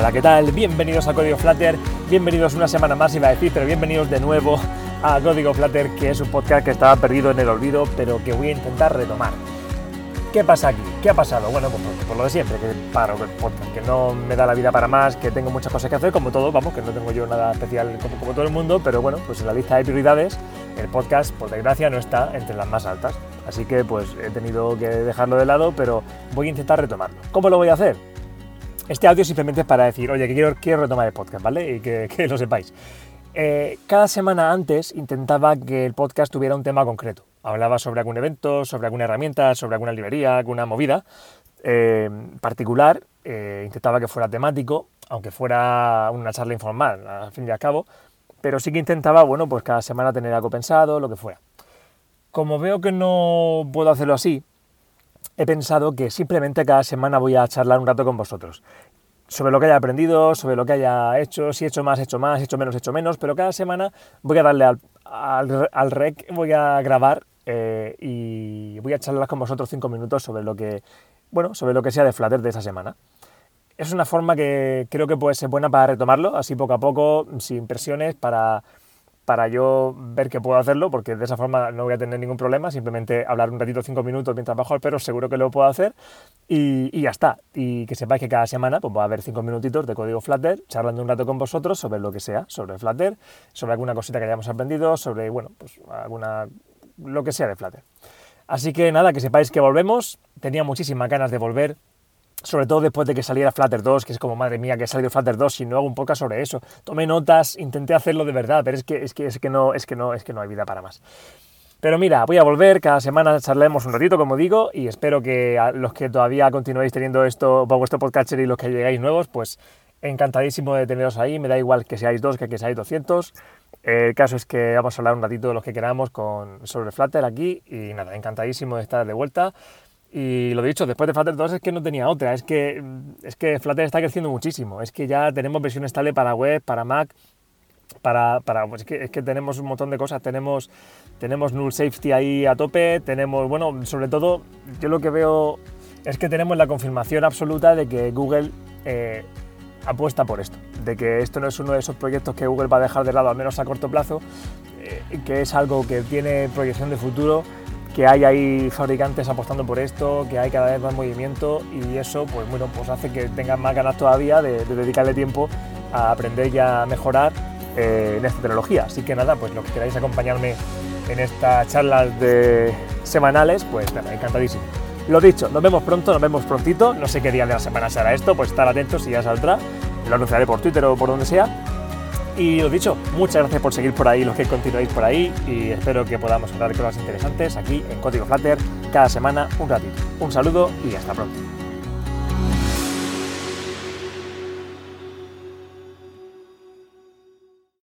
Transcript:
Hola, ¿qué tal? Bienvenidos a Código Flutter, bienvenidos una semana más, iba a decir, pero bienvenidos de nuevo a Código Flutter, que es un podcast que estaba perdido en el olvido, pero que voy a intentar retomar. ¿Qué pasa aquí? ¿Qué ha pasado? Bueno, pues por, lo de siempre, que paro el podcast, que no me da la vida para más, que tengo muchas cosas que hacer, como todo, vamos, que no tengo yo nada especial como, como todo el mundo, pero bueno, pues en la lista de prioridades, el podcast, por desgracia, no está entre las más altas. Así que pues he tenido que dejarlo de lado, pero voy a intentar retomarlo. ¿Cómo lo voy a hacer? Este audio simplemente es para decir, oye, que quiero, retomar el podcast, ¿vale? Y que, lo sepáis. Eh, cada semana antes intentaba que el podcast tuviera un tema concreto. Hablaba sobre algún evento, sobre alguna herramienta, sobre alguna librería, alguna movida eh, particular. Eh, intentaba que fuera temático, aunque fuera una charla informal, al fin y al cabo. Pero sí que intentaba, bueno, pues cada semana tener algo pensado, lo que fuera. Como veo que no puedo hacerlo así, he pensado que simplemente cada semana voy a charlar un rato con vosotros. Sobre lo que haya aprendido, sobre lo que haya hecho, si he hecho más, he hecho más, he hecho menos, he hecho menos, pero cada semana voy a darle al, rec, voy a grabar eh, y voy a charlar con vosotros cinco minutos sobre lo que, bueno, sobre lo que sea de Flutter de esa semana. Es una forma que creo que puede ser buena para retomarlo, así poco a poco, sin presiones, para para yo ver que puedo hacerlo, porque de esa forma no voy a tener ningún problema, simplemente hablar un ratito, cinco minutos mientras bajo el perro, seguro que lo puedo hacer y, ya está. Y que sepáis que cada semana pues, va a haber cinco minutitos de código Flutter, charlando un rato con vosotros sobre lo que sea, sobre Flutter, sobre alguna cosita que hayamos aprendido, sobre, bueno, pues alguna, lo que sea de Flutter. Así que nada, que sepáis que volvemos, tenía muchísimas ganas de volver, sobre todo después de que saliera Flutter 2, que es como, madre mía, que ha salido Flutter 2 y no hago un poco sobre eso. Tomé notas, intenté hacerlo de verdad, pero es que, es que, es que, no, es que, no, es que no hay vida para más. Pero mira, voy a volver, cada semana charlemos un ratito, como digo, y espero que los que todavía continuéis teniendo esto por vuestro podcast y los que llegáis nuevos, pues encantadísimo de teneros ahí, me da igual que seáis dos que que seáis 200. El caso es que vamos a hablar un ratito de los que queramos con, sobre Flutter aquí y nada, encantadísimo de estar de vuelta. Y lo dicho, después de Flutter 2 es que no tenía otra, es que, es que Flutter está creciendo muchísimo, es que ya tenemos versión estable para web, para Mac, para, para pues es, que, es que tenemos un montón de cosas, tenemos, tenemos null safety ahí a tope, tenemos, bueno, sobre todo yo lo que veo es que tenemos la confirmación absoluta de que Google eh, apuesta por esto, de que esto no es uno de esos proyectos que Google va a dejar de lado, al menos a corto plazo, eh, que es algo que tiene proyección de futuro que hay ahí fabricantes apostando por esto, que hay cada vez más movimiento y eso pues bueno pues hace que tengan más ganas todavía de, dedicarle tiempo a aprender y a mejorar eh, en esta tecnología. Así que nada, pues lo que queráis acompañarme en estas charlas semanales, pues nada, encantadísimo. Lo dicho, nos vemos pronto, nos vemos prontito, no sé qué día de la semana será esto, pues estar atentos y ya saldrá, lo anunciaré por Twitter o por donde sea y lo dicho, muchas gracias por seguir por ahí, los que continuáis por ahí, y espero que podamos hablar de cosas interesantes aquí en Código Flutter cada semana un ratito. Un saludo y hasta pronto.